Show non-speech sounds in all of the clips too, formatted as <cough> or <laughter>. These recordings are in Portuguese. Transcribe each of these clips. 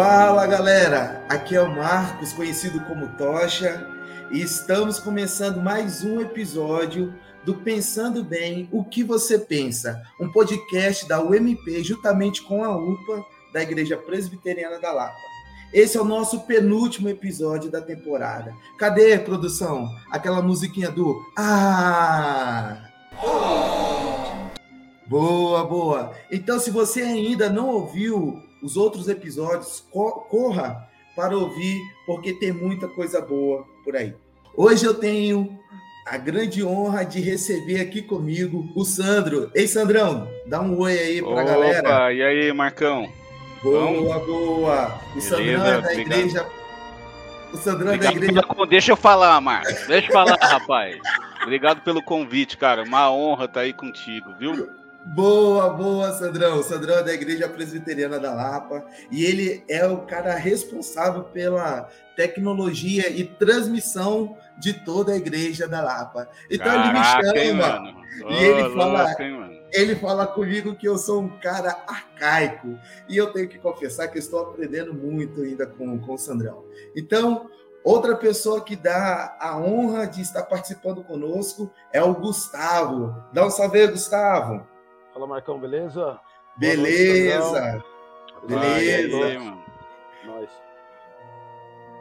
Fala galera, aqui é o Marcos, conhecido como Tocha, e estamos começando mais um episódio do Pensando Bem, o que você pensa? Um podcast da UMP juntamente com a UPA da Igreja Presbiteriana da Lapa. Esse é o nosso penúltimo episódio da temporada. Cadê, produção? Aquela musiquinha do Ah! Boa, boa. Então, se você ainda não ouviu os outros episódios, corra para ouvir, porque tem muita coisa boa por aí. Hoje eu tenho a grande honra de receber aqui comigo o Sandro. Ei, Sandrão, dá um oi aí para a galera. E aí, Marcão? Boa, boa. O Beleza, Sandrão é da obrigado. igreja. O Sandrão é da igreja. Pela... Deixa eu falar, Marcos. Deixa eu falar, <laughs> rapaz. Obrigado pelo convite, cara. Uma honra estar aí contigo, viu? Boa, boa, Sandrão. O Sandrão é da Igreja Presbiteriana da Lapa e ele é o cara responsável pela tecnologia e transmissão de toda a Igreja da Lapa. Então Caraca, ele me chama hein, e ele fala, hein, ele fala comigo que eu sou um cara arcaico e eu tenho que confessar que estou aprendendo muito ainda com, com o Sandrão. Então, outra pessoa que dá a honra de estar participando conosco é o Gustavo. Dá um salve Gustavo. Fala, Marcão, beleza? Beleza. beleza. Aí, Nós.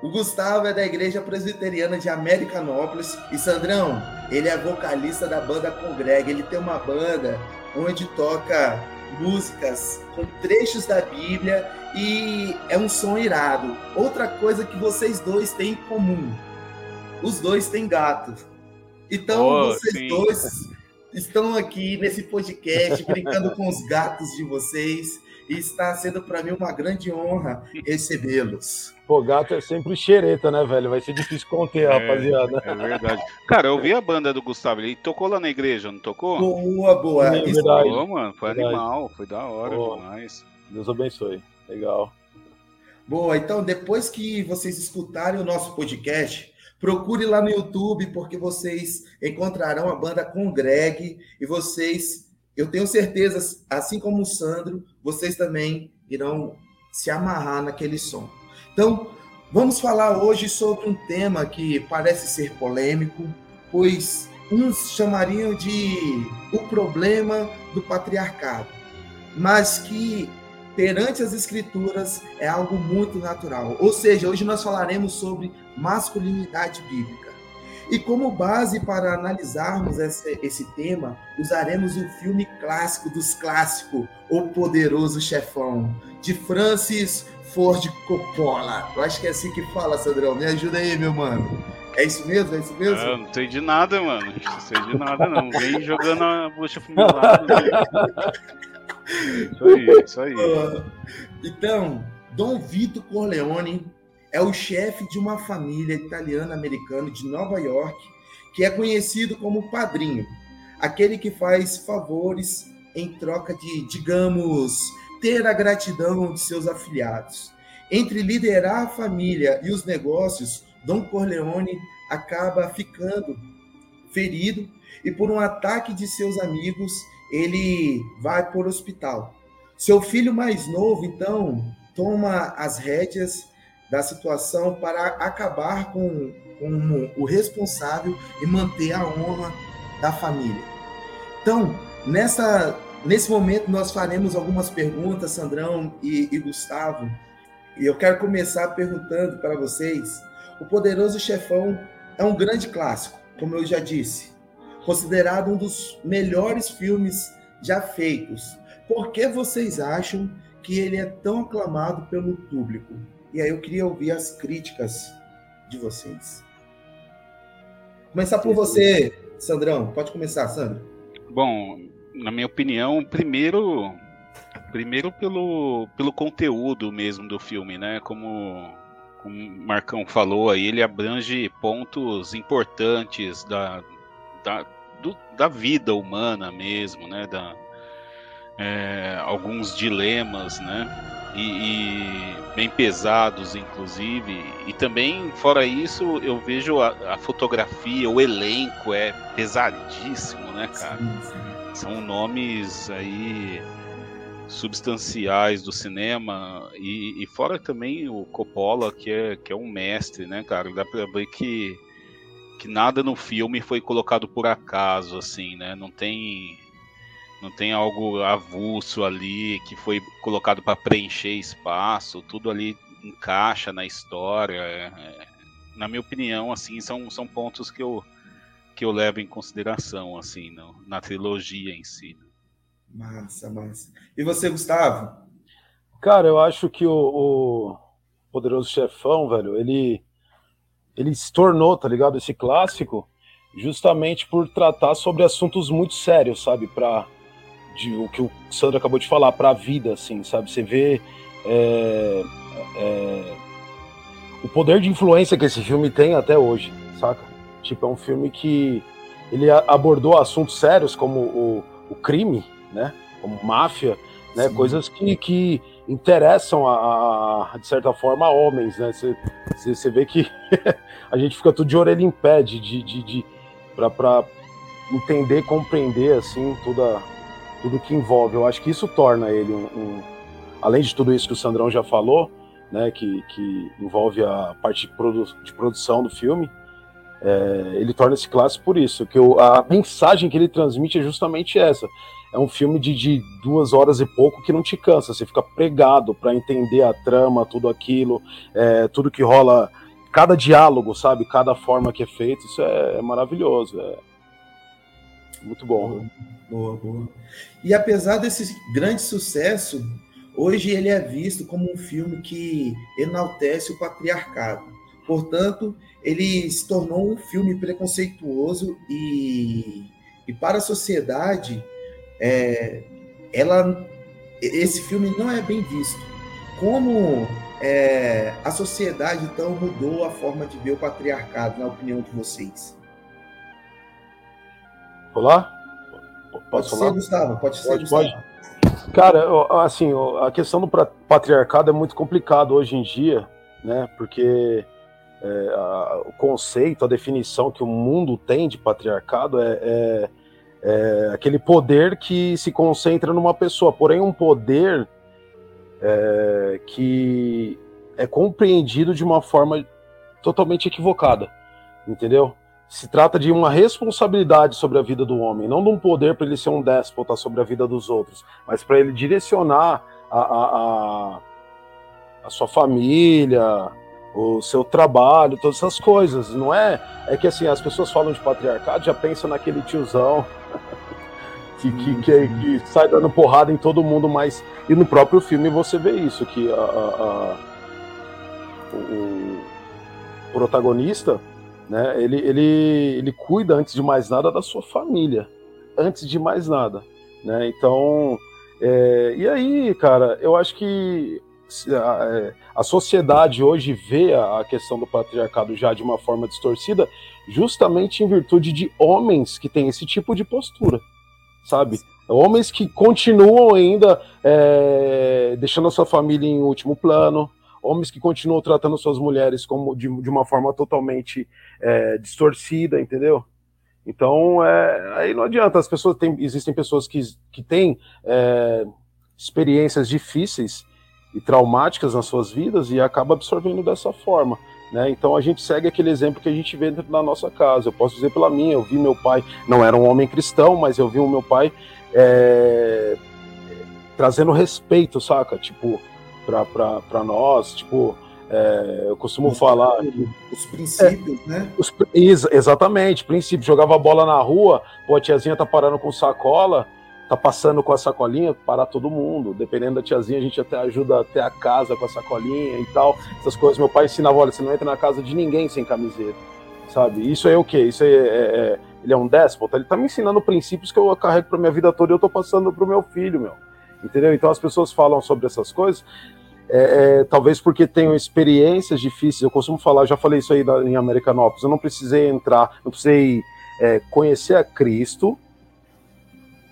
O Gustavo é da Igreja Presbiteriana de Americanópolis. E Sandrão, ele é vocalista da banda Congreg. Ele tem uma banda onde toca músicas com trechos da Bíblia e é um som irado. Outra coisa que vocês dois têm em comum: os dois têm gato. Então, oh, vocês sim. dois estão aqui nesse podcast brincando com os gatos de vocês e está sendo para mim uma grande honra recebê-los. Pô, gato é sempre xereta, né, velho? Vai ser difícil conter, é, rapaziada. É verdade. Cara, eu vi a banda do Gustavo, ele tocou lá na igreja, não tocou? Boa, boa. É, Isso, verdade. Mano, foi verdade. animal, foi da hora Pô, demais. Deus abençoe. Legal. Boa, então depois que vocês escutarem o nosso podcast, Procure lá no YouTube, porque vocês encontrarão a banda com Greg e vocês, eu tenho certeza, assim como o Sandro, vocês também irão se amarrar naquele som. Então, vamos falar hoje sobre um tema que parece ser polêmico, pois uns chamariam de o problema do patriarcado, mas que perante as escrituras é algo muito natural. Ou seja, hoje nós falaremos sobre masculinidade bíblica. E como base para analisarmos esse, esse tema, usaremos o filme clássico dos clássicos, O Poderoso Chefão, de Francis Ford Coppola. Eu acho que é assim que fala, Sandrão. Me ajuda aí, meu mano. É isso mesmo? É isso mesmo? Ah, não sei de nada, mano. Não sei de nada, não. Vem jogando a bucha fumilada. <laughs> Isso aí, isso aí. Então, Dom Vito Corleone é o chefe de uma família italiana-americana de Nova York, que é conhecido como padrinho, aquele que faz favores em troca de, digamos, ter a gratidão de seus afiliados. Entre liderar a família e os negócios, Dom Corleone acaba ficando ferido e por um ataque de seus amigos ele vai por hospital. Seu filho mais novo, então, toma as rédeas da situação para acabar com, com o responsável e manter a honra da família. Então, nessa, nesse momento, nós faremos algumas perguntas, Sandrão e, e Gustavo, e eu quero começar perguntando para vocês: O Poderoso Chefão é um grande clássico, como eu já disse considerado um dos melhores filmes já feitos. Por que vocês acham que ele é tão aclamado pelo público? E aí eu queria ouvir as críticas de vocês. Começar por você, Sandrão. Pode começar, Sandro. Bom, na minha opinião, primeiro, primeiro pelo, pelo conteúdo mesmo do filme, né? Como, como o Marcão falou aí, ele abrange pontos importantes da, da, do, da vida humana mesmo, né? Da, é, alguns dilemas, né? E, e, bem pesados, inclusive. E também, fora isso, eu vejo a, a fotografia, o elenco é pesadíssimo, né, cara? Sim, sim. São nomes aí substanciais do cinema e, e, fora também o Coppola que é, que é um mestre, né, cara? Dá para ver que que nada no filme foi colocado por acaso, assim, né? Não tem não tem algo avulso ali que foi colocado para preencher espaço, tudo ali encaixa na história. É, é, na minha opinião, assim, são, são pontos que eu que eu levo em consideração, assim, no, na trilogia em si. Massa, massa. E você, Gustavo? Cara, eu acho que o, o Poderoso Chefão, velho, ele ele se tornou, tá ligado? Esse clássico, justamente por tratar sobre assuntos muito sérios, sabe? Para o que o Sandro acabou de falar, para a vida, assim, sabe? Você vê é, é, o poder de influência que esse filme tem até hoje, saca? Tipo, é um filme que ele abordou assuntos sérios como o, o crime, né? Como máfia, né? Sim. Coisas que, que interessam, a, a, de certa forma, a homens, né? Você vê que <laughs> a gente fica tudo de orelha em pé de, de, de, de para entender, compreender, assim, toda, tudo que envolve. Eu acho que isso torna ele um, um, além de tudo isso que o Sandrão já falou, né, que, que envolve a parte de, produ de produção do filme, é, ele torna esse clássico por isso, que eu, a mensagem que ele transmite é justamente essa é um filme de, de, duas horas e pouco que não te cansa, você fica pregado para entender a trama, tudo aquilo, é, tudo que rola, cada diálogo, sabe, cada forma que é feito, isso é, é maravilhoso, é muito bom. Boa, boa. E apesar desse grande sucesso, hoje ele é visto como um filme que enaltece o patriarcado. Portanto, ele se tornou um filme preconceituoso e, e para a sociedade é, ela, esse filme não é bem visto. Como é, a sociedade então mudou a forma de ver o patriarcado, na opinião de vocês? Olá? Pode, pode ser, Gustavo. Pode ser, pode, Gustavo. Pode. Cara, assim, a questão do patriarcado é muito complicado hoje em dia, né? Porque é, a, o conceito, a definição que o mundo tem de patriarcado é, é é aquele poder que se concentra numa pessoa, porém um poder é, que é compreendido de uma forma totalmente equivocada, entendeu? Se trata de uma responsabilidade sobre a vida do homem, não de um poder para ele ser um déspota sobre a vida dos outros, mas para ele direcionar a, a, a, a sua família, o seu trabalho, todas essas coisas. Não é? É que assim, as pessoas falam de patriarcado, já pensam naquele tiozão que, que, que, que, sai dando porrada em todo mundo, mas. E no próprio filme você vê isso, que a, a, a o protagonista, né, ele, ele, ele cuida, antes de mais nada, da sua família. Antes de mais nada. Né? Então. É, e aí, cara, eu acho que a, é, a sociedade hoje vê a, a questão do patriarcado já de uma forma distorcida, justamente em virtude de homens que têm esse tipo de postura sabe? Homens que continuam ainda é, deixando a sua família em último plano, homens que continuam tratando suas mulheres como de, de uma forma totalmente é, distorcida, entendeu? Então, é, aí não adianta. As pessoas têm, existem pessoas que, que têm é, experiências difíceis e traumáticas nas suas vidas e acaba absorvendo dessa forma. Né? Então a gente segue aquele exemplo que a gente vê dentro da nossa casa. Eu posso dizer pela minha, eu vi meu pai, não era um homem cristão, mas eu vi o meu pai é, trazendo respeito, saca? Tipo, para nós, tipo, é, eu costumo os falar. Os princípios, é, né? Os, exatamente, princípios. Jogava bola na rua, pô, a tiazinha tá parando com sacola, tá passando com a sacolinha, parar todo mundo. Dependendo da tiazinha, a gente até ajuda até a casa com a sacolinha e tal. Essas coisas. Meu pai ensinava, olha, você não entra na casa de ninguém sem camiseta, sabe? Isso é o quê? Isso é, é, é ele é um déspota. Ele tá me ensinando princípios que eu carrego para minha vida toda e eu tô passando pro meu filho, meu. Entendeu? Então as pessoas falam sobre essas coisas. É, é, talvez porque tenham experiências difíceis. Eu costumo falar, já falei isso aí em Americanópolis. Eu não precisei entrar, não precisei é, conhecer a Cristo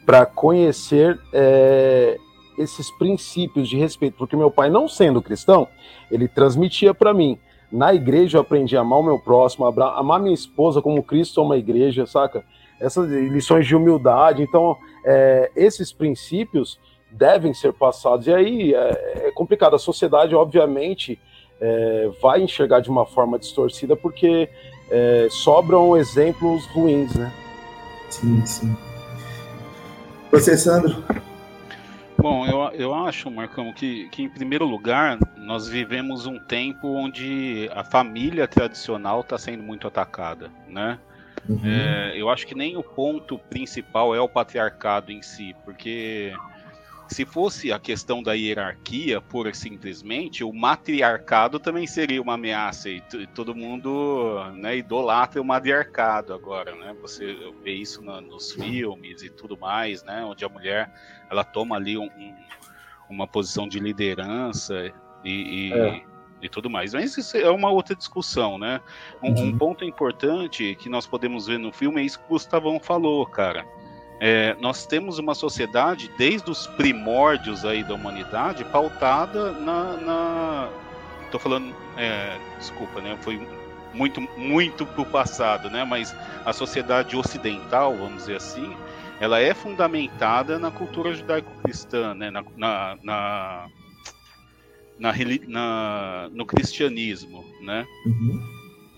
para conhecer é, esses princípios de respeito, porque meu pai, não sendo cristão, ele transmitia para mim. Na igreja eu aprendi a amar o meu próximo, a amar minha esposa como Cristo ama a igreja, saca? Essas lições de humildade. Então, é, esses princípios devem ser passados. E aí é, é complicado. A sociedade, obviamente, é, vai enxergar de uma forma distorcida porque sobram exemplos ruins, né? Sim, sim. Você, Sandro? Bom, eu, eu acho, Marcão, que, que em primeiro lugar nós vivemos um tempo onde a família tradicional está sendo muito atacada, né? Uhum. É, eu acho que nem o ponto principal é o patriarcado em si, porque se fosse a questão da hierarquia, pura e simplesmente, o matriarcado também seria uma ameaça e, todo mundo né, idolatra o matriarcado agora, né? Você vê isso na, nos filmes e tudo mais, né? Onde a mulher ela toma ali um, um, uma posição de liderança e, e, é. e, tudo mais. Mas isso é uma outra discussão, né? Um, uhum. um ponto importante que nós podemos ver no filme é isso que o Gustavão falou, cara. É, nós temos uma sociedade desde os primórdios aí da humanidade pautada na, na tô falando é, desculpa né foi muito muito pro passado né mas a sociedade ocidental vamos dizer assim ela é fundamentada na cultura judaico-cristã, né? na, na, na, na, na no cristianismo. Né? Uhum.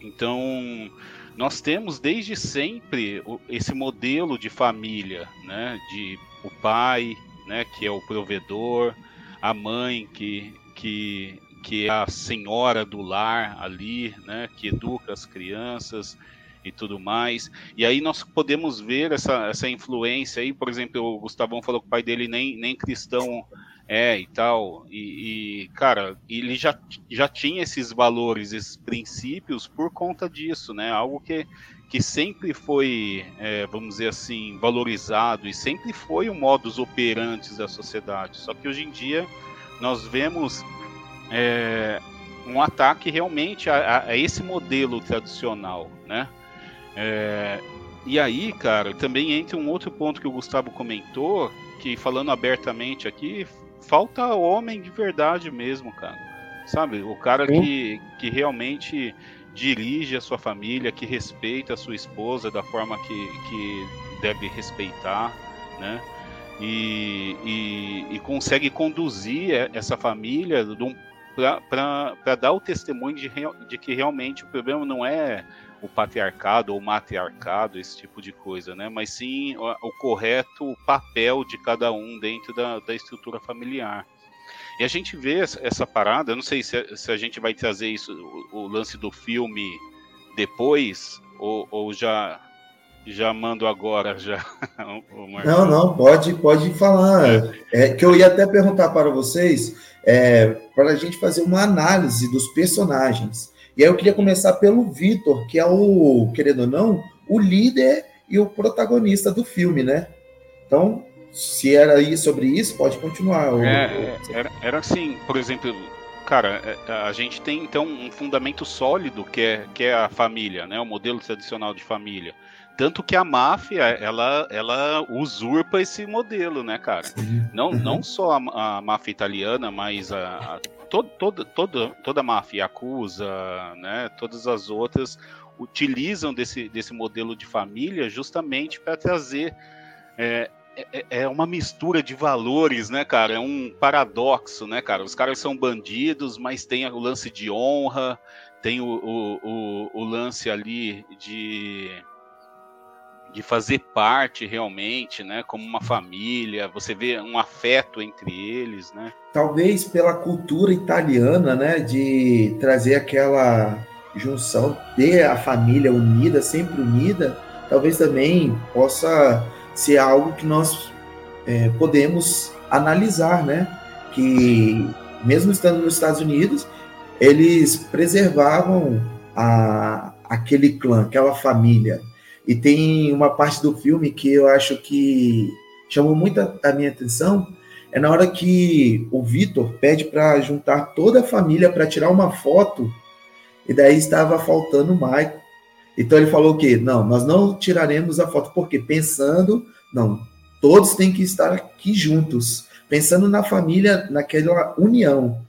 Então, nós temos desde sempre esse modelo de família, né? de o pai, né? que é o provedor, a mãe, que, que, que é a senhora do lar ali, né? que educa as crianças, e tudo mais. E aí nós podemos ver essa, essa influência aí, por exemplo, o Gustavão falou que o pai dele nem, nem cristão é e tal. E, e, cara, ele já, já tinha esses valores, esses princípios por conta disso, né? Algo que, que sempre foi, é, vamos dizer assim, valorizado e sempre foi o modus operandi da sociedade. Só que hoje em dia nós vemos é, um ataque realmente a, a, esse modelo tradicional, né? É, e aí, cara, também entra um outro ponto que o Gustavo comentou, que falando abertamente aqui, falta homem de verdade mesmo, cara. Sabe? O cara que, que realmente dirige a sua família, que respeita a sua esposa da forma que, que deve respeitar, né? E, e, e consegue conduzir essa família para dar o testemunho de, de que realmente o problema não é o patriarcado ou matriarcado, esse tipo de coisa, né? Mas sim o, o correto papel de cada um dentro da, da estrutura familiar. E a gente vê essa parada, eu não sei se, se a gente vai trazer isso, o, o lance do filme depois, ou, ou já já mando agora já. <laughs> não, não, pode, pode falar. É. é. que eu ia até perguntar para vocês, é, para a gente fazer uma análise dos personagens. E aí eu queria começar pelo Vitor, que é o, querendo ou não, o líder e o protagonista do filme, né? Então, se era aí sobre isso, pode continuar. É, era, era assim, por exemplo, cara, é, a gente tem então um fundamento sólido que é, que é a família, né? O modelo tradicional de família. Tanto que a máfia, ela, ela usurpa esse modelo, né, cara? Não, uhum. não só a, a máfia italiana, mas a, a todo, todo, todo, toda a máfia acusa, né, todas as outras utilizam desse, desse modelo de família justamente para trazer é, é, é, uma mistura de valores, né, cara? É um paradoxo, né, cara? Os caras são bandidos, mas tem o lance de honra, tem o, o, o, o lance ali de de fazer parte realmente, né, como uma família, você vê um afeto entre eles, né? Talvez pela cultura italiana, né, de trazer aquela junção, ter a família unida, sempre unida, talvez também possa ser algo que nós é, podemos analisar, né? Que mesmo estando nos Estados Unidos, eles preservavam a, aquele clã, aquela família. E tem uma parte do filme que eu acho que chamou muito a minha atenção, é na hora que o Vitor pede para juntar toda a família para tirar uma foto, e daí estava faltando o Michael. Então ele falou que não, nós não tiraremos a foto, porque pensando, não, todos têm que estar aqui juntos, pensando na família, naquela união.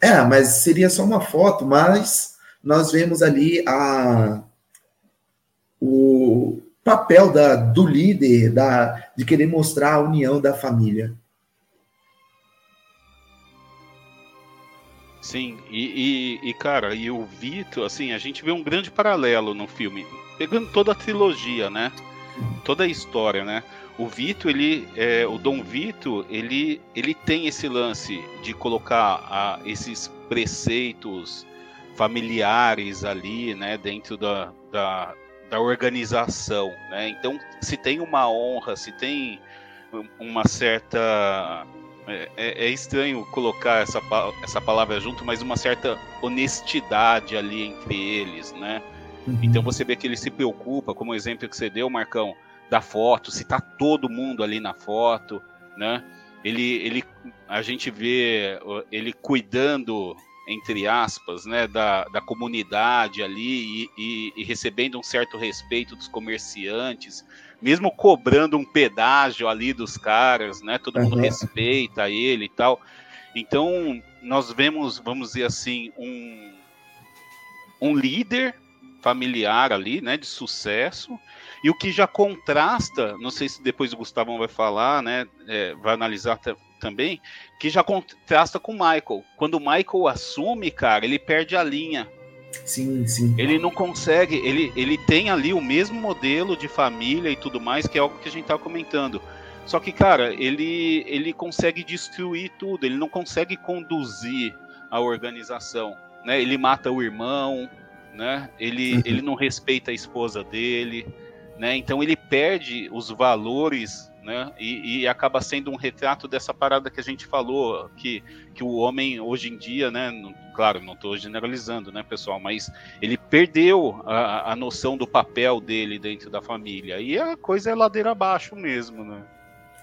É, mas seria só uma foto, mas nós vemos ali a o papel da, do líder, da, de querer mostrar a união da família. Sim, e, e, e, cara, e o Vitor, assim, a gente vê um grande paralelo no filme, pegando toda a trilogia, né? Toda a história, né? O Vito, ele, é, o Dom Vito, ele, ele tem esse lance de colocar a, esses preceitos familiares ali, né, dentro da, da, da organização, né? Então, se tem uma honra, se tem uma certa é, é, é, estranho colocar essa, essa palavra junto, mas uma certa honestidade ali entre eles, né? Uhum. Então você vê que ele se preocupa, como o exemplo que você deu, Marcão, da foto, se tá todo mundo ali na foto, né? Ele, ele, a gente vê ele cuidando entre aspas, né, da, da comunidade ali e, e, e, recebendo um certo respeito dos comerciantes, mesmo cobrando um pedágio ali dos caras, né, todo uhum. mundo respeita ele e tal. Então, nós vemos, vamos dizer assim, um, um líder familiar ali, né, de sucesso, e o que já contrasta, não sei se depois o Gustavão vai falar, né, é, vai analisar também, que já contrasta com o Michael. Quando o Michael assume, cara, ele perde a linha. Sim, sim. Ele não consegue, ele, ele tem ali o mesmo modelo de família e tudo mais, que é algo que a gente tá comentando. Só que, cara, ele, ele consegue destruir tudo, ele não consegue conduzir a organização. Né? Ele mata o irmão, né? ele, uhum. ele não respeita a esposa dele, né? então ele perde os valores né? E, e, acaba sendo um retrato dessa parada que a gente falou, que, que o homem hoje em dia, né? Claro, não estou generalizando, né, pessoal, mas ele perdeu a, a noção do papel dele dentro da família. E a coisa é ladeira abaixo mesmo, né?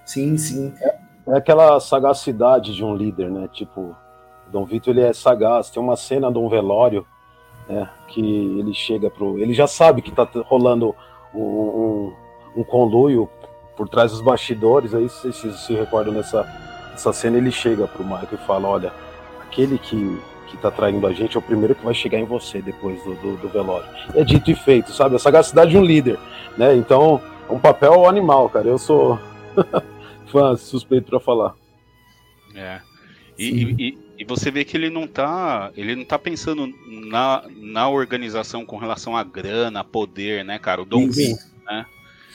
Sim, sim. É, é aquela sagacidade de um líder, né? Tipo, Dom Vitor ele é sagaz. Tem uma cena de um velório, né? Que ele chega pro. Ele já sabe que tá rolando um, um, um conluio por trás dos bastidores, aí vocês se, se recordam dessa, dessa cena, ele chega pro Michael e fala, olha, aquele que, que tá traindo a gente é o primeiro que vai chegar em você depois do, do, do velório. É dito e feito, sabe? A sagacidade de um líder, né? Então, é um papel animal, cara. Eu sou <laughs> fã suspeito para falar. É. E, e, e, você vê que ele não tá, ele não tá pensando na, na organização com relação a grana, poder, né, cara? O Dom né?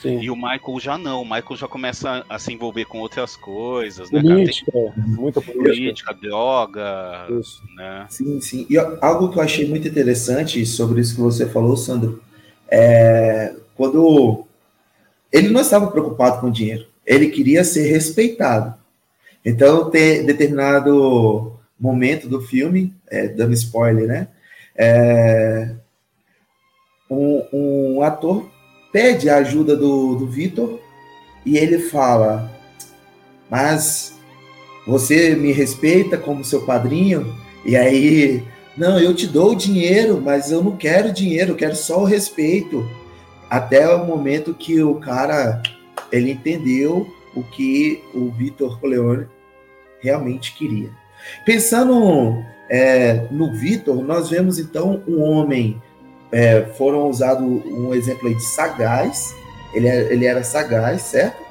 Sim. E o Michael já não, o Michael já começa a, se envolver com outras coisas, né? Política, Tem muita política, política droga, isso. né? Sim, sim. E algo que eu achei muito interessante sobre isso que você falou, Sandro, é quando ele não estava preocupado com dinheiro, ele queria ser respeitado. Então, tem determinado momento do filme, é, dando spoiler, né? É, um, um ator pede a ajuda do, do Vitor e ele fala: Mas você me respeita como seu padrinho? E aí, não, eu te dou o dinheiro, mas eu não quero dinheiro, eu quero só o respeito. Até o momento que o cara ele entendeu o que o Vitor Coleone realmente queria. Pensando é, no Vitor, nós vemos então um homem é, foram usados um exemplo aí de sagaz, ele, é, ele era sagaz, certo?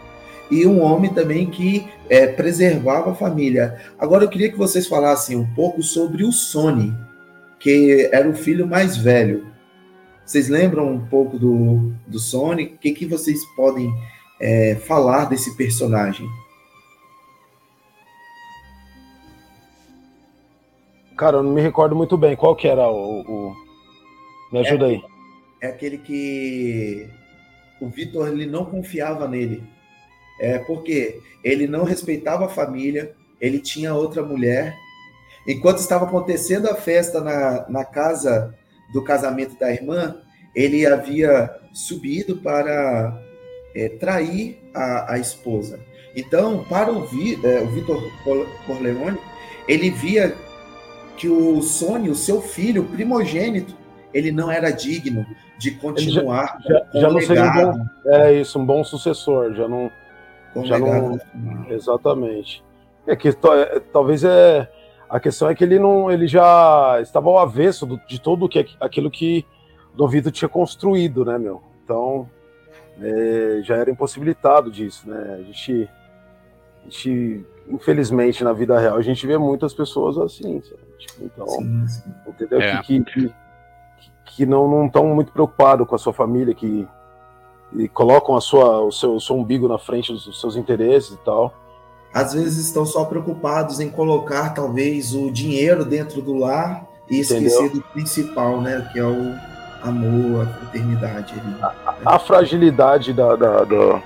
E um homem também que é, preservava a família. Agora eu queria que vocês falassem um pouco sobre o Sony, que era o filho mais velho. Vocês lembram um pouco do, do Sony? O que, que vocês podem é, falar desse personagem? Cara, eu não me recordo muito bem. Qual que era o, o me ajuda é, aí. É aquele que o Vitor ele não confiava nele. É porque ele não respeitava a família, ele tinha outra mulher. Enquanto estava acontecendo a festa na, na casa do casamento da irmã, ele havia subido para é, trair a, a, esposa. Então, para o, Vi, é, o Vitor Corleone, ele via que o Sônia, o seu filho primogênito, ele não era digno de continuar já, já, já não seria um bom, é isso um bom sucessor já não já não exatamente é que é, talvez é a questão é que ele não ele já estava ao avesso do, de tudo que aquilo que Dom Vitor tinha construído né meu então é, já era impossibilitado disso né a gente a gente, infelizmente, na vida real, a gente vê muitas pessoas assim. Tipo, então, sim, sim. entendeu? É. Que, que, que, não estão muito preocupados com a sua família, que colocam a sua, o, seu, o seu umbigo na frente dos seus interesses e tal. Às vezes estão só preocupados em colocar, talvez, o dinheiro dentro do lar e esquecer Entendeu? do principal, né? Que é o amor, a fraternidade. A, a, fragilidade da, da, da,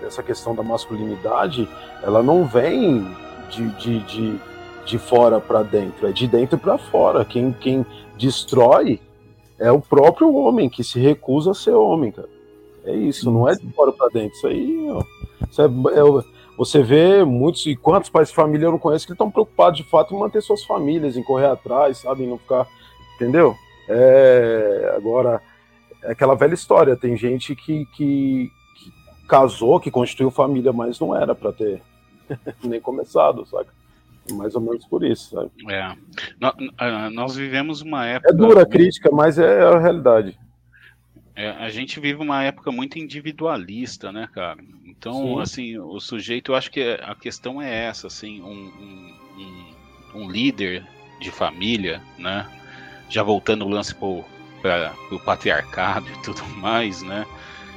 dessa questão da masculinidade, ela não vem de, de, de, de fora para dentro, é de dentro para fora. Quem, quem destrói é o próprio homem que se recusa a ser homem, cara. É isso, não é de fora para dentro. Isso aí ó, isso é, é, você vê muitos, e quantos pais de família eu não conheço que estão preocupados de fato em manter suas famílias, em correr atrás, sabe? Em não ficar. Entendeu? É, agora, é aquela velha história: tem gente que, que, que casou, que constituiu família, mas não era para ter <laughs> nem começado, saca? Mais ou menos por isso, sabe? É. Nós vivemos uma época. É dura a crítica, mas é a realidade. É, a gente vive uma época muito individualista, né, cara? Então, Sim. assim, o sujeito, eu acho que a questão é essa, assim, um, um, um, um líder de família, né? Já voltando o lance para o patriarcado e tudo <laughs> mais, né?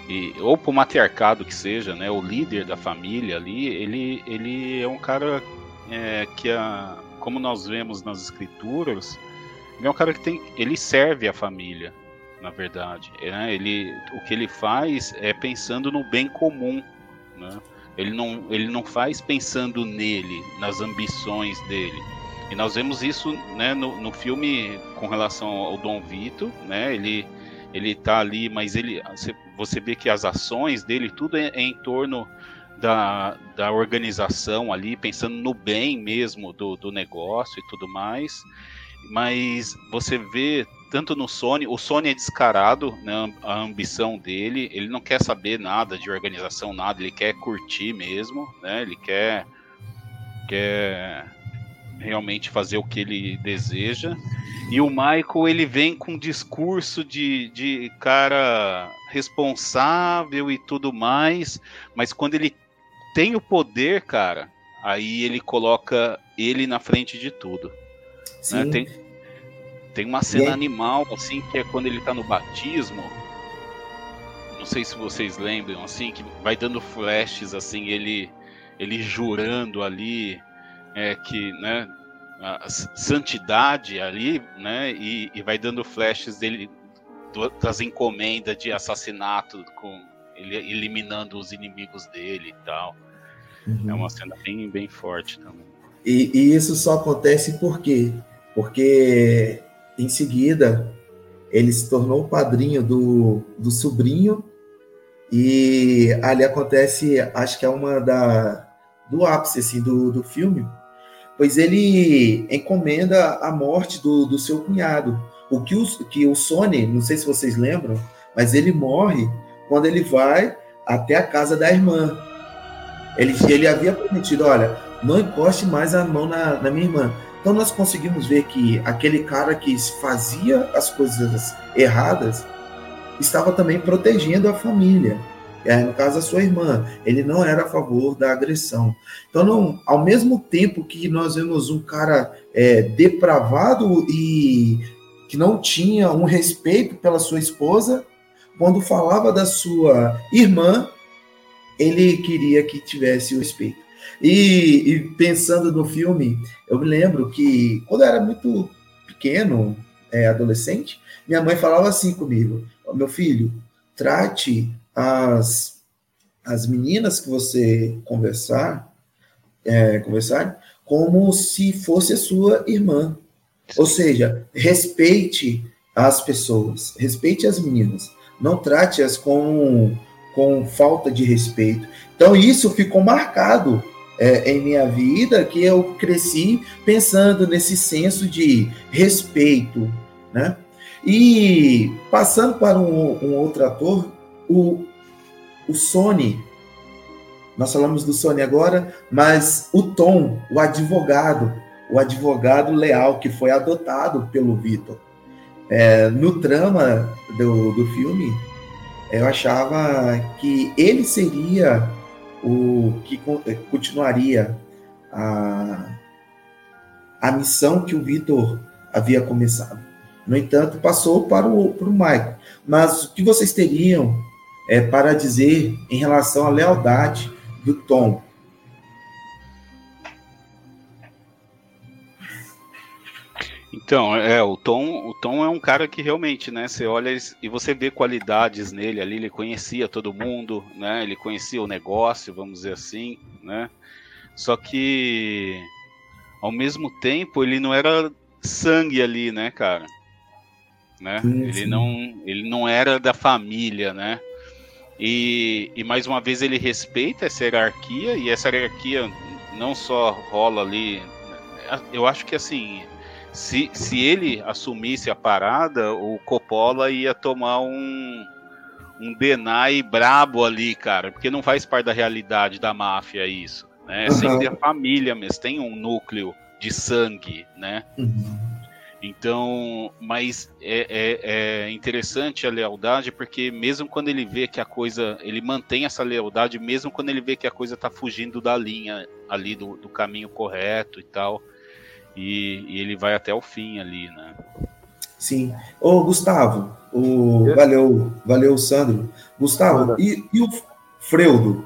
E, ou para o matriarcado que seja, né? O líder da família ali, ele, ele é um cara é, que, a, como nós vemos nas escrituras, ele é um cara que tem, ele serve a família, na verdade. Né? Ele, o que ele faz é pensando no bem comum, né? Ele não, ele não faz pensando nele, nas ambições dele. E nós vemos isso né, no, no filme com relação ao Dom Vito, né? Ele, ele tá ali, mas ele você vê que as ações dele, tudo é, é em torno da, da organização ali, pensando no bem mesmo do, do negócio e tudo mais. Mas você vê tanto no Sony, o Sony é descarado, né, a ambição dele, ele não quer saber nada de organização, nada, ele quer curtir mesmo, né, ele quer, quer realmente fazer o que ele deseja. E o Michael, ele vem com um discurso de, de cara responsável e tudo mais, mas quando ele tem o poder, cara, aí ele coloca ele na frente de tudo. Né? Tem, tem uma cena animal, assim, que é quando ele tá no batismo. Não sei se vocês lembram, assim, que vai dando flashes, assim, ele, ele jurando ali é, que, né, santidade ali, né, e, e vai dando flashes dele das encomendas de assassinato com ele eliminando os inimigos dele e tal. Uhum. É uma cena bem, bem forte também. E, e, isso só acontece por quê? Porque em seguida, ele se tornou o padrinho do, do sobrinho, e ali acontece, acho que é uma da do ápice assim, do, do filme, pois ele encomenda a morte do, do seu cunhado. O que o, que o Sony, não sei se vocês lembram, mas ele morre quando ele vai até a casa da irmã. Ele, ele havia prometido: olha, não encoste mais a mão na, na minha irmã. Então nós conseguimos ver que aquele cara que fazia as coisas erradas estava também protegendo a família. É, no caso, a sua irmã, ele não era a favor da agressão. Então, não, ao mesmo tempo que nós vemos um cara é, depravado e que não tinha um respeito pela sua esposa, quando falava da sua irmã, ele queria que tivesse o respeito. E, e, pensando no filme, eu me lembro que quando eu era muito pequeno, é, adolescente, minha mãe falava assim comigo: meu filho, trate as, as meninas que você conversar, é, conversar como se fosse a sua irmã. Ou seja, respeite as pessoas, respeite as meninas, não trate-as com, com falta de respeito. Então, isso ficou marcado é, em minha vida que eu cresci pensando nesse senso de respeito, né? E passando para um, um outro ator, o, o Sony, nós falamos do Sony agora, mas o Tom, o advogado, o advogado leal que foi adotado pelo Vitor. É, no trama do, do filme, eu achava que ele seria o que eh, continuaria a, a missão que o Vitor havia começado. No entanto, passou para o, para o Michael. Mas o que vocês teriam é, para dizer em relação à lealdade do Tom? Então, é, o Tom, o Tom é um cara que realmente, né, você olha e você vê qualidades nele ali, ele conhecia todo mundo, né, ele conhecia o negócio, vamos dizer assim, né, só que, ao mesmo tempo, ele não era sangue ali, né, cara, né, sim, ele sim. não, ele não era da família, né, e, e mais uma vez ele respeita essa hierarquia, e essa hierarquia não só rola ali, eu acho que assim se, se ele assumisse a parada, o Coppola ia tomar um, um Denai brabo ali, cara, porque não faz parte da realidade da máfia isso, né? É uhum. sempre a família mesmo, tem um núcleo de sangue, né? Uhum. Então, mas é, é, é, interessante a lealdade, porque mesmo quando ele vê que a coisa, ele mantém essa lealdade, mesmo quando ele vê que a coisa tá fugindo da linha ali, do, do caminho correto e tal e, e, ele vai até o fim ali, né? Sim. Ô, Gustavo, o... valeu, valeu, Sandro. Gustavo, e, e o Freudo?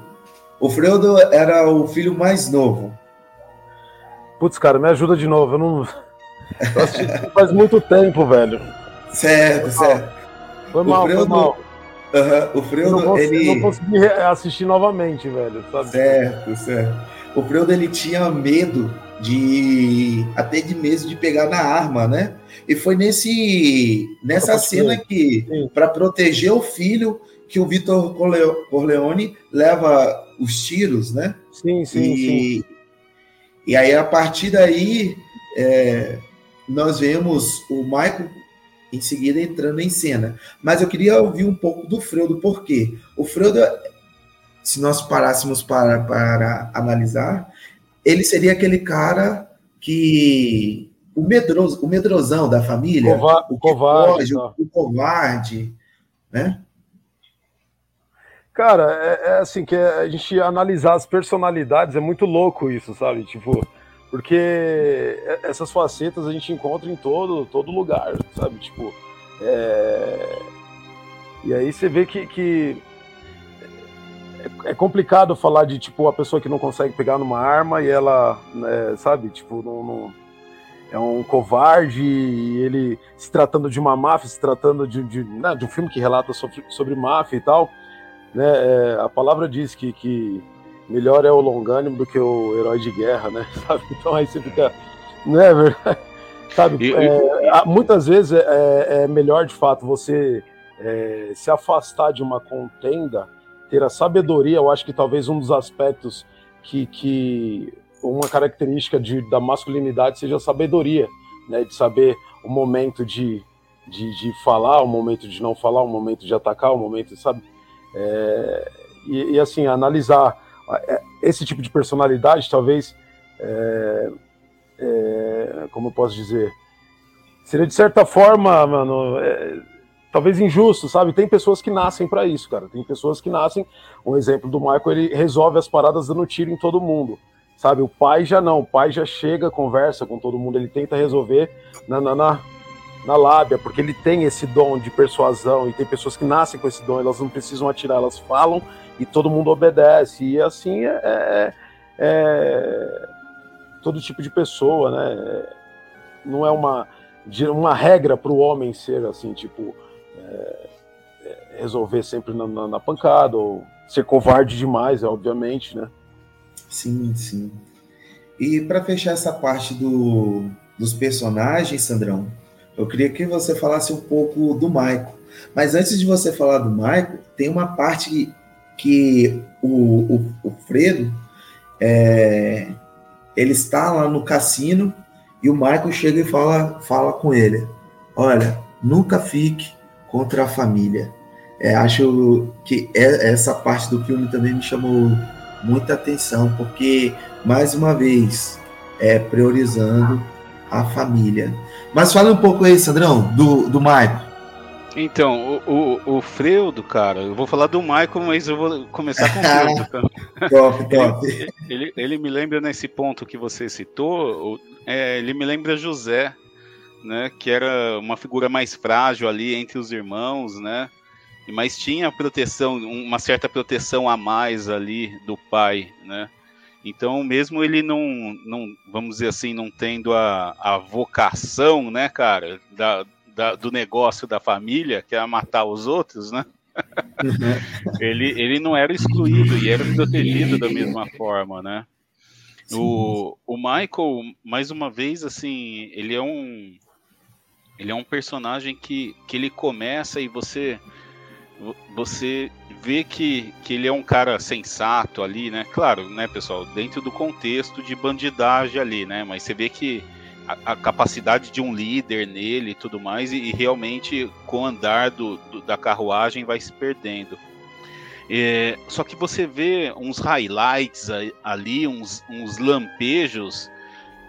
O Freudo era o filho mais novo. Putz, cara, me ajuda de novo. Eu não. Eu faz muito tempo, velho. Certo, certo. Foi mal, Freudo... foi mal. Uhum. O Freudo, eu não, ele... eu não consegui assistir novamente, velho. Sabe? Certo, certo. O Freudo, ele tinha medo de até de medo de pegar na arma, né? E foi nesse nessa cena que para proteger o filho que o Vitor Corleone leva os tiros, né? Sim, sim, e, sim. E aí a partir daí é, nós vemos o Michael em seguida entrando em cena. Mas eu queria ouvir um pouco do Freudo, por quê? O Freudo, se nós parássemos para, para analisar, ele seria aquele cara que o medroso, o medrosão da família, o, covarde, o, o covarde, né? Cara, é, é, assim que a gente analisar as personalidades é muito louco isso, sabe? Tipo, porque essas facetas a gente encontra em todo todo lugar, sabe? Tipo, é... e aí você vê que, que é, complicado falar de tipo a pessoa que não consegue pegar numa arma e ela, né, sabe, tipo, não, não, é um covarde e ele se tratando de uma máfia, se tratando de, de, né, de um filme que relata sobre, sobre máfia e tal, né, é, a palavra diz que, que melhor é o longânimo do que o herói de guerra, né, <laughs> sabe? Então aí você fica, <laughs> não é verdade? Sabe, é, muitas vezes é, é, é, melhor de fato você é, se afastar de uma contenda ter a sabedoria, eu acho que talvez um dos aspectos que, que uma característica de, da masculinidade seja a sabedoria, né, de saber o momento de, de, de, falar, o momento de não falar, o momento de atacar, o momento, sabe? É, e, e, assim, analisar é, esse tipo de personalidade, talvez, é, é, como eu posso dizer, seria de certa forma, mano, é, talvez injusto, sabe? Tem pessoas que nascem para isso, cara. Tem pessoas que nascem. Um exemplo do Michael, ele resolve as paradas dando tiro em todo mundo, sabe? O pai já não. O pai já chega, conversa com todo mundo, ele tenta resolver na, na, na, na lábia, porque ele tem esse dom de persuasão e tem pessoas que nascem com esse dom, elas não precisam atirar, elas falam e todo mundo obedece. E assim é, é, é todo tipo de pessoa, né? Não é uma, uma regra para o homem ser assim, tipo é, é, resolver sempre na, na, na, pancada, ou ser covarde demais, obviamente, né? Sim, sim. E para fechar essa parte do, dos personagens, Sandrão, eu queria que você falasse um pouco do Michael. Mas antes de você falar do Michael, tem uma parte que, que o, o, o Fredo é, ele está lá no cassino e o Michael chega e fala, fala com ele: Olha, nunca fique contra a família. É, acho que é, essa parte do filme também me chamou muita atenção, porque, mais uma vez, é priorizando a família. Mas fala um pouco aí, Sandrão, do, do Michael. Então, o, o, o Freudo, cara, eu vou falar do Michael, mas eu vou começar com o <laughs> Freudo. Top, top. Ele, ele, ele, me lembra nesse ponto que você citou, é, ele me lembra José, né, que era uma figura mais frágil ali entre os irmãos, né, mas tinha proteção, uma certa proteção a mais ali do pai, né. Então, mesmo ele não, não vamos dizer assim, não tendo a, a vocação, né, cara, da, da, do negócio da família, que é matar os outros, né? <laughs> Ele, ele não era excluído e era protegido da mesma forma, né? O, o Michael, mais uma vez, assim, ele é um ele é um personagem que, que ele começa e você você vê que, que ele é um cara sensato ali, né? Claro, né, pessoal, dentro do contexto de bandidagem ali, né? Mas você vê que a, a, capacidade de um líder nele e tudo mais, e, e realmente com o andar do, do, da carruagem vai se perdendo. É, só que você vê uns highlights ali, uns, uns lampejos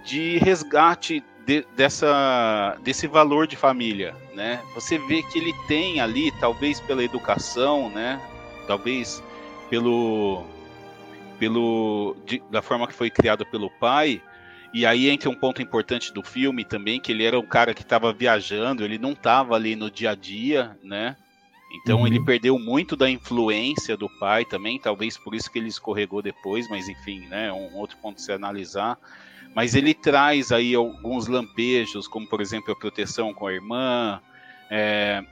de resgate de, dessa, desse valor de família, né? Você vê que ele tem ali, talvez pela educação, né? Talvez pelo, pelo de, da forma que foi criado pelo pai, e aí entra um ponto importante do filme também, que ele era um cara que estava viajando, ele não estava ali no dia a dia, né? Então uhum. ele perdeu muito da influência do pai também, talvez por isso que ele escorregou depois, mas enfim, né? Um outro ponto a se analisar. Mas ele traz aí alguns lampejos, como por exemplo a proteção com a irmã, é,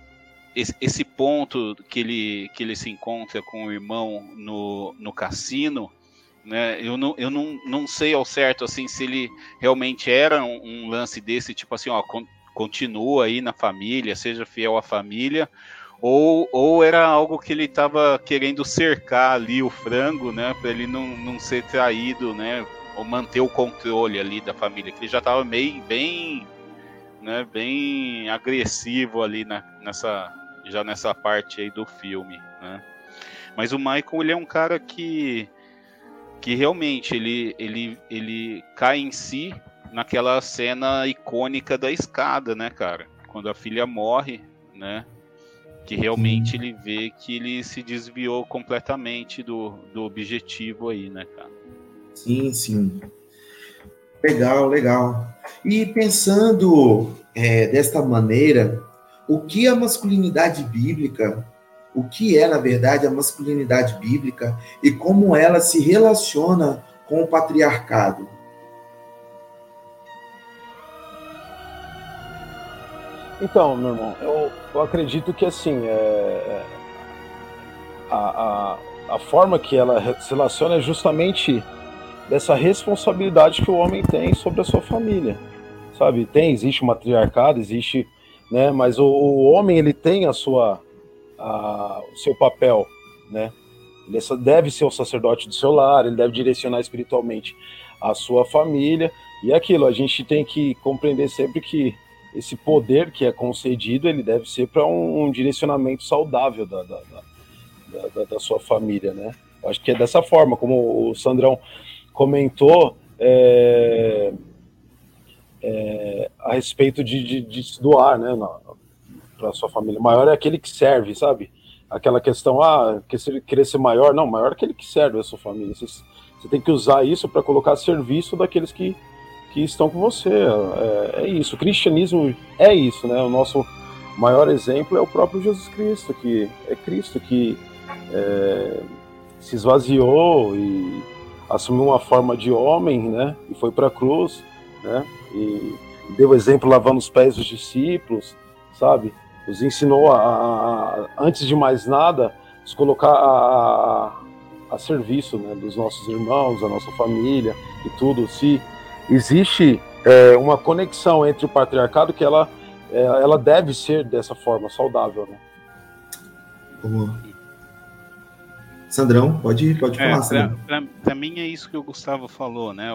esse, ponto que ele, que ele se encontra com o irmão no, no cassino, né? Eu, não, eu não, não sei ao certo assim se ele realmente era um, um lance desse, tipo assim, ó, con continua aí na família, seja fiel à família, ou, ou era algo que ele estava querendo cercar ali o frango, né, para ele não, não ser traído, né, ou manter o controle ali da família, que ele já estava meio bem, né, bem agressivo ali na, nessa já nessa parte aí do filme, né? Mas o Michael ele é um cara que que realmente ele, ele, ele cai em si naquela cena icônica da escada, né, cara? Quando a filha morre, né? Que realmente ele vê que ele se desviou completamente do, do objetivo aí, né, cara? Sim, sim. Legal, legal. E pensando é, desta maneira, o que a masculinidade bíblica o que é, na verdade, a masculinidade bíblica e como ela se relaciona com o patriarcado. Então, meu irmão, eu, eu acredito que assim, é, é a, a, a forma que ela se relaciona é justamente dessa responsabilidade que o homem tem sobre a sua família, sabe? Tem, existe o matriarcado, existe, né? Mas o, o homem ele tem a sua a, o seu papel, né? Ele é deve ser o sacerdote do seu lar, ele deve direcionar espiritualmente a sua família. E é aquilo, a gente tem que compreender sempre que esse poder que é concedido, ele deve ser para um, um, direcionamento saudável da, da, da, da, sua família, né? Acho que é dessa forma, como o Sandrão comentou, é, é, a respeito de, de, de, se doar, né? para sua família. Maior é aquele que serve, sabe? Aquela questão, ah, querer ser maior. Não, maior é aquele que serve a sua família. Você, você tem que usar isso para colocar serviço daqueles que, que estão com você. É, é, isso. O cristianismo é isso, né? O nosso maior exemplo é o próprio Jesus Cristo, que é Cristo que é, se esvaziou e assumiu uma forma de homem, né? E foi para a cruz, né? E deu exemplo lavando os pés dos discípulos, sabe? nos ensinou a, a, antes de mais nada, se colocar a, a serviço né, dos nossos irmãos, da nossa família e tudo. Se existe é, uma conexão entre o patriarcado que ela, é, ela deve ser dessa forma saudável, né? Sandrão, pode, pode é, falar, Para mim é isso que o Gustavo falou, né?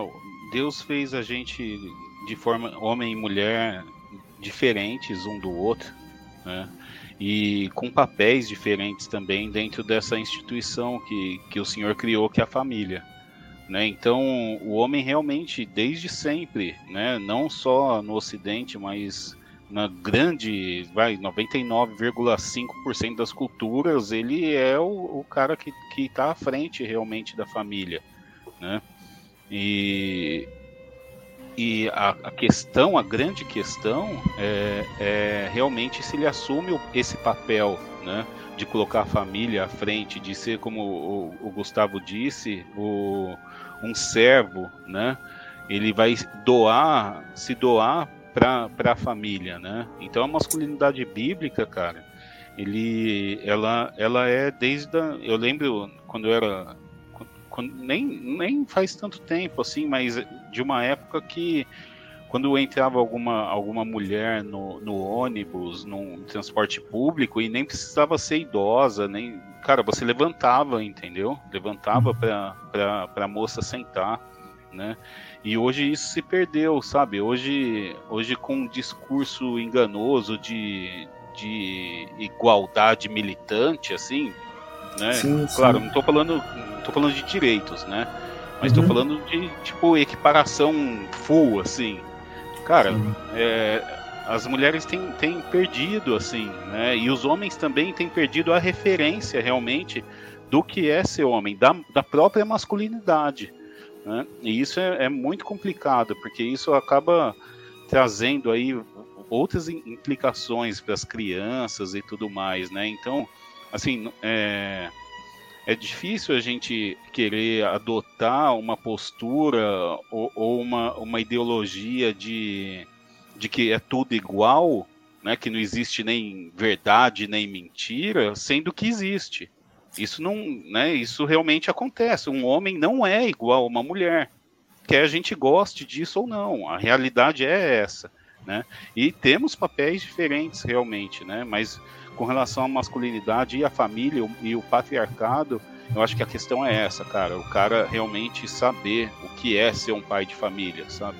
Deus fez a gente de forma homem e mulher diferentes um do outro, né? E com papéis diferentes também dentro dessa instituição que, que o Senhor criou, que é a família. Né? Então, o homem realmente, desde sempre, né? não só no Ocidente, mas na grande, vai, 99,5% das culturas, ele é o, o cara que está à frente realmente da família, né? E, e a, a, questão, a grande questão é, é, realmente se ele assume esse papel, né? De colocar a família à frente, de ser, como o, o Gustavo disse, o, um servo, né? Ele vai doar, se doar para a família, né? Então a masculinidade bíblica, cara, ele, ela, ela é desde a, eu lembro quando eu era quando, nem, nem faz tanto tempo assim, mas de uma época que quando entrava alguma, alguma mulher no, no ônibus, no transporte público, e nem precisava ser idosa, nem. Cara, você levantava, entendeu? Levantava para a moça sentar, né? E hoje isso se perdeu, sabe? Hoje, hoje com um discurso enganoso de, de igualdade militante, assim, né? Sim, claro, sim. não estou falando, tô falando de direitos, né? Mas estou uhum. falando de tipo equiparação full, assim. Cara, é, as mulheres têm, têm perdido, assim, né? E os homens também têm perdido a referência realmente do que é ser homem, da, da própria masculinidade. Né? E isso é, é, muito complicado, porque isso acaba trazendo aí outras implicações para as crianças e tudo mais, né? Então, assim, é, é difícil a gente querer adotar uma postura ou, ou uma, uma ideologia de, de que é tudo igual, né? Que não existe nem verdade nem mentira, sendo que existe. Isso não, né? Isso realmente acontece. Um homem não é igual a uma mulher, quer a gente goste disso ou não. A realidade é essa, né? E temos papéis diferentes realmente, né? Mas com relação à masculinidade e à família e o patriarcado, eu acho que a questão é essa, cara. O cara realmente saber o que é ser um pai de família, sabe?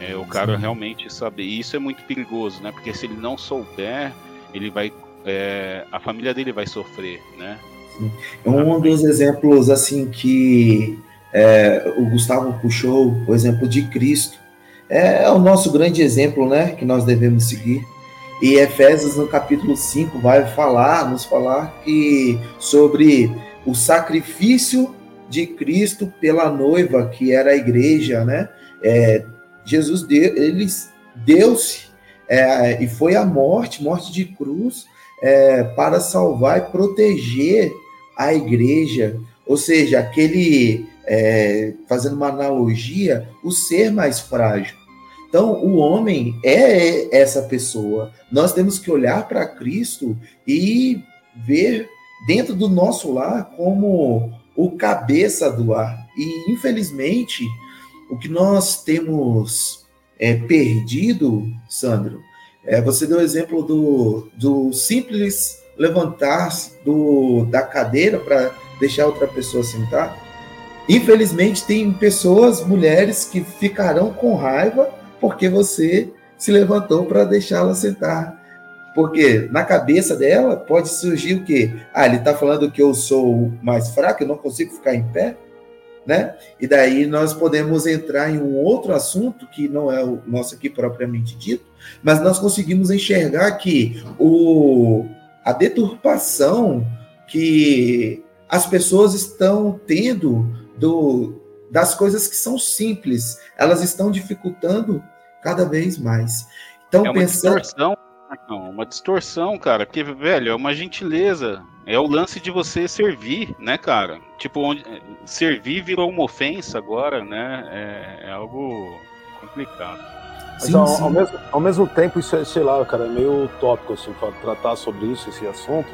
É, o cara Sim. realmente saber. E isso é muito perigoso, né? Porque se ele não souber, ele vai. É, a família dele vai sofrer, né? É um dos exemplos assim que é, o Gustavo puxou, o exemplo de Cristo. É, é, o nosso grande exemplo, né, que nós devemos seguir. E Efésios no capítulo 5 vai falar, nos falar que sobre o sacrifício de Cristo pela noiva, que era a igreja, né? É, Jesus deu, ele deu-se é, e foi a morte, morte de cruz, é, para salvar e proteger a igreja, ou seja, aquele, é, fazendo uma analogia, o ser mais frágil. Então, o homem é essa pessoa. Nós temos que olhar para Cristo e ver dentro do nosso lar como o cabeça do lar. E, infelizmente, o que nós temos é, perdido, Sandro, é, você deu o exemplo do, do simples levantar-se da cadeira para deixar outra pessoa sentar. Infelizmente, tem pessoas, mulheres, que ficarão com raiva porque você se levantou para deixá-la sentar. Porque na cabeça dela pode surgir o quê? Ah, ele está falando que eu sou mais fraco, eu não consigo ficar em pé? Né? E daí nós podemos entrar em um outro assunto que não é o nosso aqui propriamente dito, mas nós conseguimos enxergar que o, a deturpação que as pessoas estão tendo do, das coisas que são simples, elas estão dificultando cada vez mais. Então, é uma pensando... distorção, uma distorção, cara, porque, velho, é uma gentileza. É o lance de você servir, né, cara? Tipo, onde, servir virou uma ofensa agora, né? É, é algo complicado. Mas sim, ao, sim. Ao, mesmo, ao mesmo tempo, isso é, sei lá, cara, é meio utópico, assim, tratar sobre isso, esse assunto.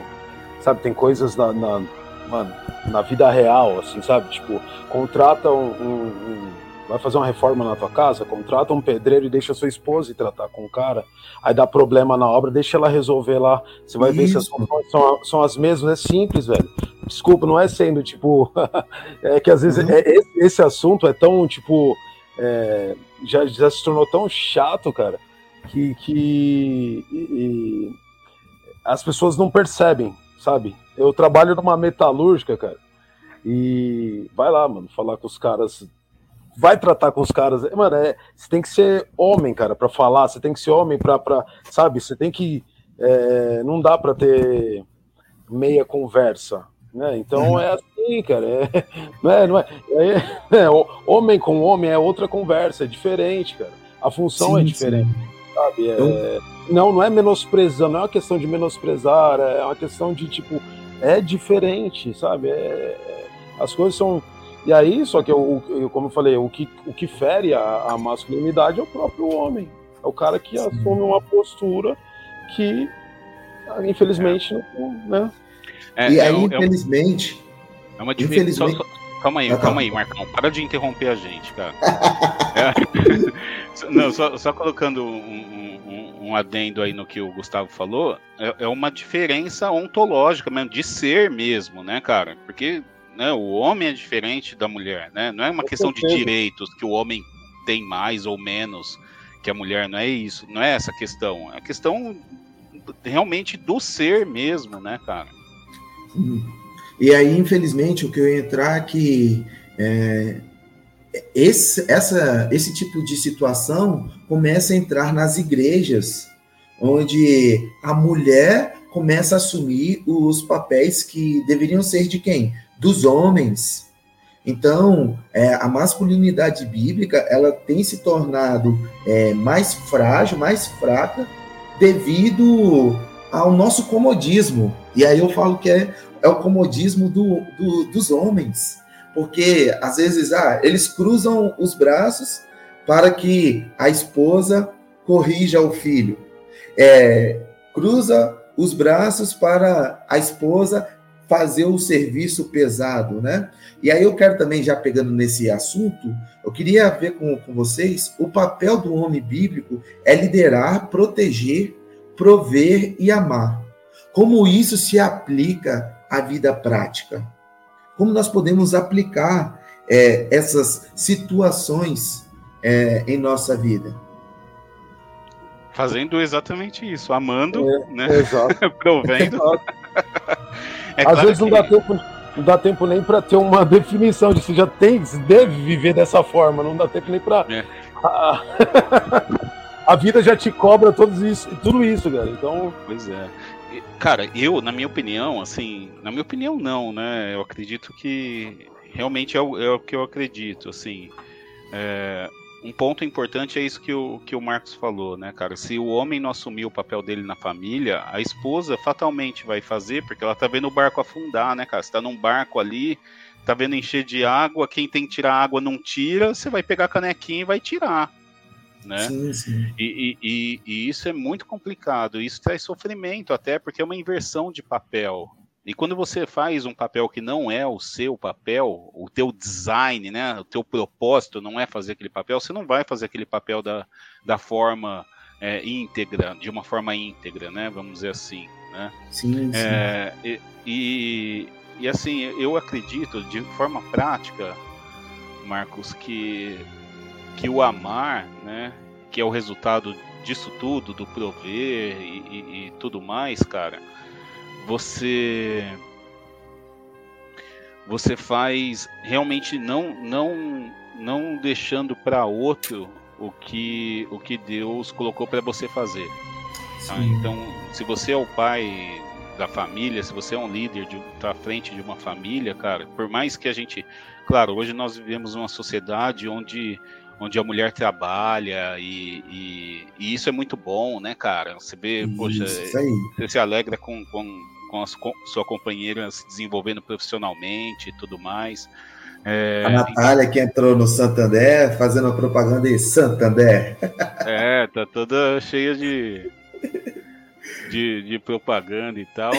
Sabe, tem coisas na, na, mano, na vida real, assim, sabe? Tipo, contrata um, um, um, Vai fazer uma reforma na tua casa, contrata um pedreiro e deixa a sua esposa ir tratar com o cara. Aí dá problema na obra, deixa ela resolver lá. Você vai isso. ver se as soluções são, são as mesmas, é simples, velho. Desculpa, não é sendo, tipo. <laughs> é que às vezes uhum. é, esse assunto é tão, tipo é, já, já se tornou tão chato, cara, que, que e, e as pessoas não percebem, sabe? Eu trabalho numa metalúrgica, cara, e vai lá, mano, falar com os caras vai tratar com os caras. Mano, é, você tem que ser homem, cara, para falar, você tem que ser homem para, sabe, você tem que. É, não dá para ter meia conversa. Né? Então é assim, cara. É, <laughs> não é, não é, é, é, homem com homem é outra conversa, é diferente, cara. A função sim, é diferente, sim. sabe? É, não, não é menosprezando, não é uma questão de menosprezar, é uma questão de tipo, é diferente, sabe? É, as coisas são. E aí, só que eu, eu, como eu falei, o que, o que fere a, a masculinidade é o próprio homem. É o cara que assume uma postura que, infelizmente, não, né? É, e é aí, é, infelizmente. É uma diferença. Infelizmente... Só, só, calma aí, ah, calma aí, Marcão. Para de interromper a gente, cara. é, <laughs> não, só, só colocando um, um, um, adendo aí no que o Gustavo falou, é, é uma diferença ontológica mesmo, de ser mesmo, né, cara? Porque né, o homem é diferente da mulher, né? Não é uma questão de direitos que o homem tem mais ou menos que a mulher, não é isso, não é essa questão. É a questão realmente do ser mesmo, né, cara? E aí, infelizmente, o que eu ia entrar é que é, esse, essa, esse tipo de situação começa a entrar nas igrejas, onde a mulher começa a assumir os papéis que deveriam ser de quem? Dos homens. Então, é, a masculinidade bíblica ela tem se tornado é, mais frágil, mais fraca, devido ao nosso comodismo. E aí eu falo que é, é o comodismo do, do, dos homens. Porque, às vezes, ah, eles cruzam os braços para que a esposa corrija o filho. É, cruza os braços para a esposa fazer o serviço pesado, né? E aí eu quero também, já pegando nesse assunto, eu queria ver com, com vocês o papel do homem bíblico é liderar, proteger prover e amar. Como isso se aplica à vida prática? Como nós podemos aplicar é, essas situações é, em nossa vida? Fazendo exatamente isso, amando, é, né? <laughs> Provendo. É Às claro vezes que... não dá tempo, não dá tempo nem para ter uma <laughs> definição de se já tem, se deve viver dessa forma, não dá tempo nem para. É. <laughs> a vida já te cobra todos isso, tudo isso, cara. Então. Pois é. Cara, eu, na minha opinião, assim, na minha opinião não, né? Eu acredito que realmente é o, é o que eu acredito, assim. É, um ponto importante é isso que o, que o Marcos falou, né, cara? Se o homem não assumir o papel dele na família, a esposa fatalmente vai fazer, porque ela tá vendo o barco afundar, né, cara? Você tá num barco ali, tá vendo encher de água, quem tem que tirar água não tira, você vai pegar a canequinha e vai tirar né? Sim, sim. E, e, e, isso é muito complicado. Isso traz sofrimento até porque é uma inversão de papel. E quando você faz um papel que não é o seu papel, o teu design, né, o teu propósito não é fazer aquele papel, você não vai fazer aquele papel da, da forma é, íntegra, de uma forma íntegra, né, vamos dizer assim, né? Sim, sim. É, e, e, e assim, eu acredito de forma prática, Marcos, que que o amar, né, que é o resultado disso tudo, do prover e, e, e tudo mais, cara, você você faz realmente não não não deixando para outro o que o que Deus colocou para você fazer. Tá? Então, se você é o pai da família, se você é um líder de tá à frente de uma família, cara, por mais que a gente, claro, hoje nós vivemos uma sociedade onde onde a mulher trabalha e, e, e, isso é muito bom, né, cara? Você vê, isso, poxa, isso você se alegra com, com, com a sua companheira se desenvolvendo profissionalmente e tudo mais. É, a Natália que entrou no Santander fazendo a propaganda em Santander. <laughs> É, tá toda cheia de, de, de propaganda e tal,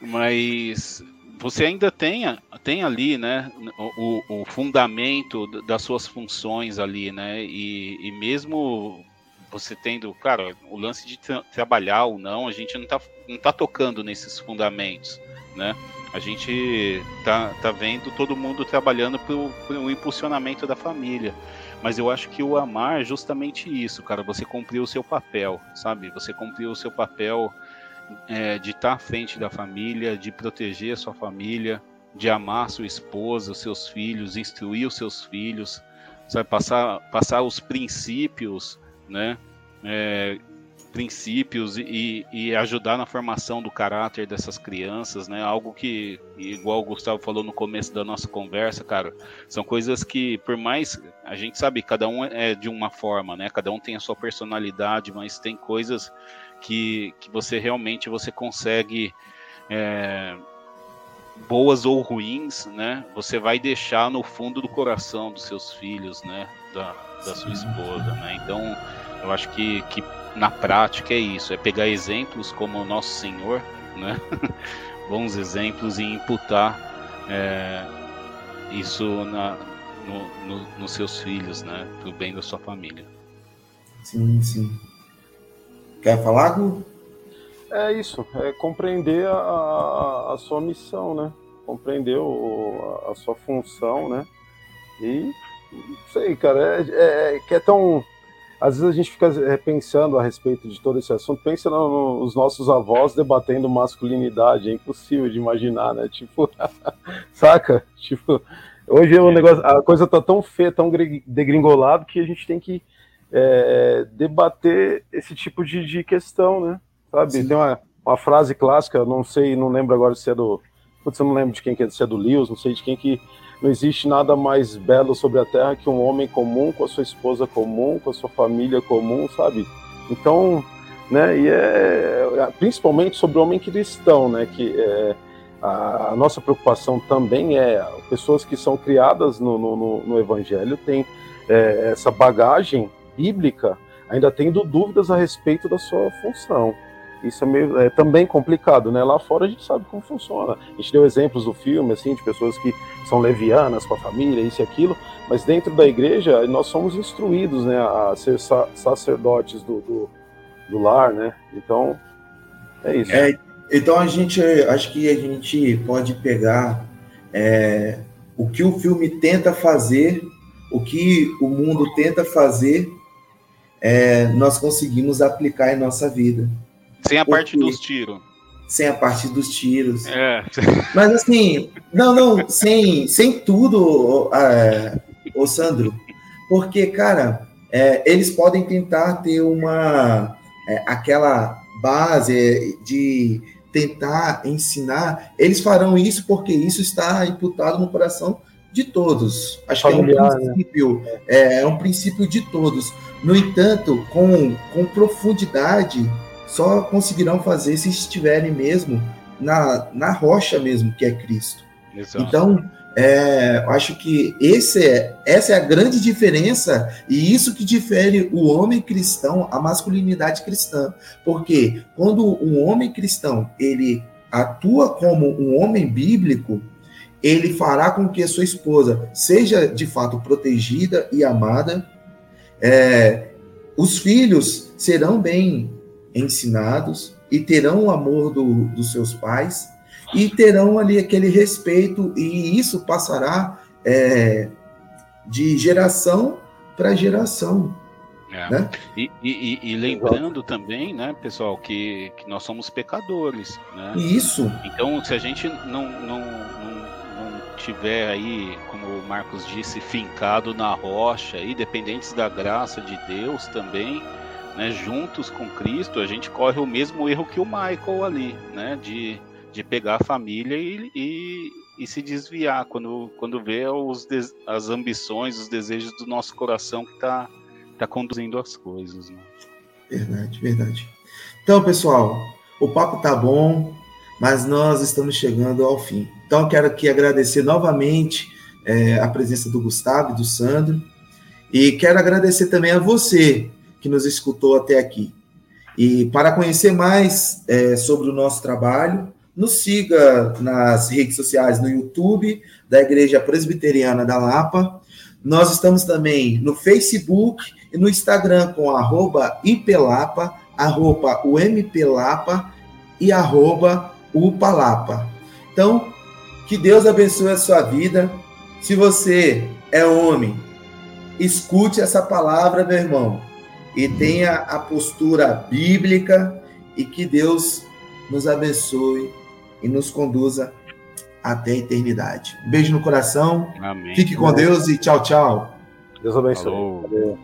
mas você ainda tem, tem ali, né, o, o, fundamento das suas funções ali, né, e, e mesmo você tendo, cara, o lance de tra trabalhar ou não, a gente não tá, não tá tocando nesses fundamentos, né, a gente tá, tá vendo todo mundo trabalhando pro, pro impulsionamento da família, mas eu acho que o amar é justamente isso, cara, você cumpriu o seu papel, sabe, você cumpriu o seu papel é, de estar à frente da família, de proteger a sua família, de amar sua esposa, os seus filhos, instruir os seus filhos, sabe, passar, passar os princípios, né? É, princípios e, e, ajudar na formação do caráter dessas crianças, né? Algo que, igual o Gustavo falou no começo da nossa conversa, cara, são coisas que, por mais a gente sabe, cada um é de uma forma, né? Cada um tem a sua personalidade, mas tem coisas que, que você realmente você consegue é, boas ou ruins, né? Você vai deixar no fundo do coração dos seus filhos, né? Da, da sua esposa, né? Então, eu acho que, que na prática é isso, é pegar exemplos como o nosso Senhor, né? <laughs> bons exemplos e imputar é, isso na, no, no, nos seus filhos, né? Pro bem da sua família. Sim, sim. Quer falar, Gu? É isso, é compreender a, a, sua missão, né? Compreender o, a, a, sua função, né? E não sei, cara, é, é, é que é tão às vezes a gente fica eh, pensando a respeito de todo esse assunto, pensa nos nossos avós debatendo masculinidade, é impossível de imaginar, né? <laughs> Tipo, saca? Tipo, hoje o é. negócio, a coisa tá tão feia, tão degringolado que a gente tem que é, debater esse tipo de, de questão, né? Sabe? Sim. Tem uma, uma frase clássica, não sei, não lembro agora se é do. Putz, eu não lembro de quem que é, se é do Lewis, não sei de quem que não existe nada mais belo sobre a terra que um homem comum com a sua esposa comum, com a sua família comum, sabe? Então, né, e é, é principalmente sobre o homem cristão, né, que é, a, a, nossa preocupação também é pessoas que são criadas no, no, no Evangelho têm é, essa bagagem bíblica, ainda tendo dúvidas a respeito da sua função. Isso é, meio, é também complicado, né? Lá fora a gente sabe como funciona. A gente deu exemplos do filme, assim, de pessoas que são levianas com a família, isso e aquilo, mas dentro da igreja nós somos instruídos, né, a ser sa sacerdotes do, do, do, lar, né? Então, é isso. É, então a gente, acho que a gente pode pegar é, o que o filme tenta fazer, o que o mundo tenta fazer, é, nós conseguimos aplicar em nossa vida. Sem a parte dos tiros. Sem a parte dos tiros. É. <laughs> Mas assim, não, não, sem, sem tudo, é, ô Sandro. Porque, cara, é, eles podem tentar ter uma. É, aquela base de tentar ensinar. Eles farão isso porque isso está imputado no coração de todos. Acho Familiar, que é um né? princípio, né? é, é um princípio de todos. No entanto, com, com profundidade só conseguirão fazer se estiverem mesmo na, na rocha mesmo, que é Cristo. Exato. Então, é, acho que esse é, essa é a grande diferença e isso que difere o homem cristão, a masculinidade cristã. Porque quando um homem cristão ele atua como um homem bíblico, ele fará com que a sua esposa seja de fato protegida e amada. É, os filhos serão bem ensinados e terão o amor do, dos seus pais e terão ali aquele respeito e isso passará é, de geração para geração. É. Né? E, e, e, lembrando também, né, pessoal, que, que nós somos pecadores. Né? Isso. Então, se a gente não, não, não, não tiver aí, como o Marcos disse, fincado na rocha, e dependentes da graça de Deus também, né, juntos com Cristo, a gente corre o mesmo erro que o Michael ali, né, de, de pegar a família e, e, e se desviar quando, quando vê os, as ambições, os desejos do nosso coração que está tá conduzindo as coisas. Né? Verdade, verdade. Então, pessoal, o papo tá bom, mas nós estamos chegando ao fim. Então, quero aqui agradecer novamente é, a presença do Gustavo e do Sandro. E quero agradecer também a você que nos escutou até aqui. E para conhecer mais é, sobre o nosso trabalho, nos siga nas redes sociais, no YouTube da Igreja Presbiteriana da Lapa. Nós estamos também no Facebook e no Instagram com arroba IPLAPA, arroba UMPLAPA e arroba UPALAPA. Então, que Deus abençoe a sua vida. Se você é homem, escute essa palavra, meu irmão e tenha a postura bíblica e que Deus nos abençoe e nos conduza até a eternidade. Um beijo no coração. Amém. Fique com Deus e tchau, tchau. Deus abençoe.